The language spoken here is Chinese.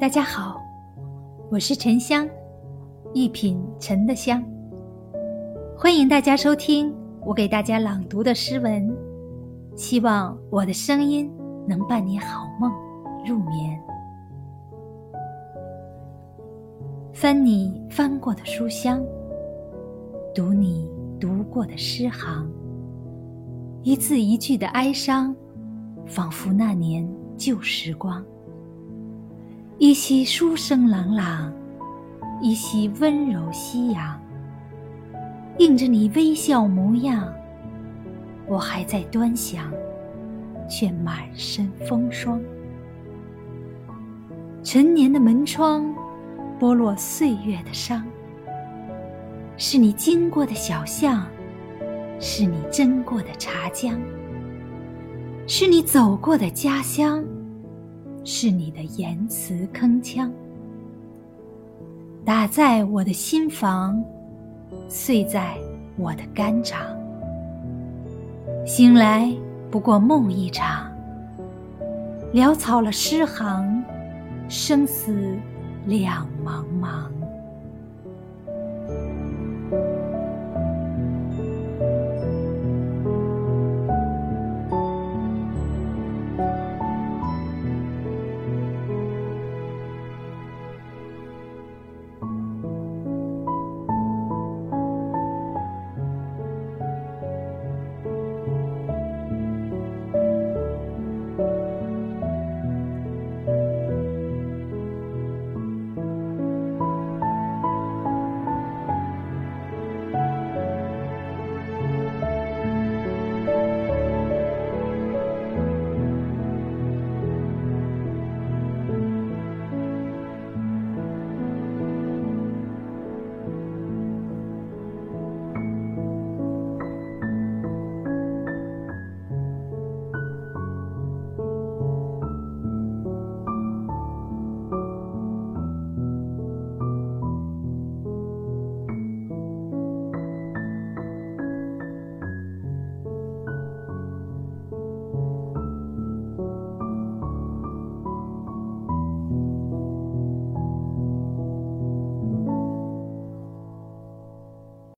大家好，我是沉香，一品沉的香。欢迎大家收听我给大家朗读的诗文，希望我的声音能伴你好梦入眠。翻你翻过的书香，读你读过的诗行，一字一句的哀伤，仿佛那年旧时光。依稀书声朗朗，依稀温柔夕阳。映着你微笑模样，我还在端详，却满身风霜。陈年的门窗，剥落岁月的伤。是你经过的小巷，是你斟过的茶浆，是你走过的家乡。是你的言辞铿锵，打在我的心房，碎在我的肝肠。醒来不过梦一场，潦草了诗行，生死两茫茫。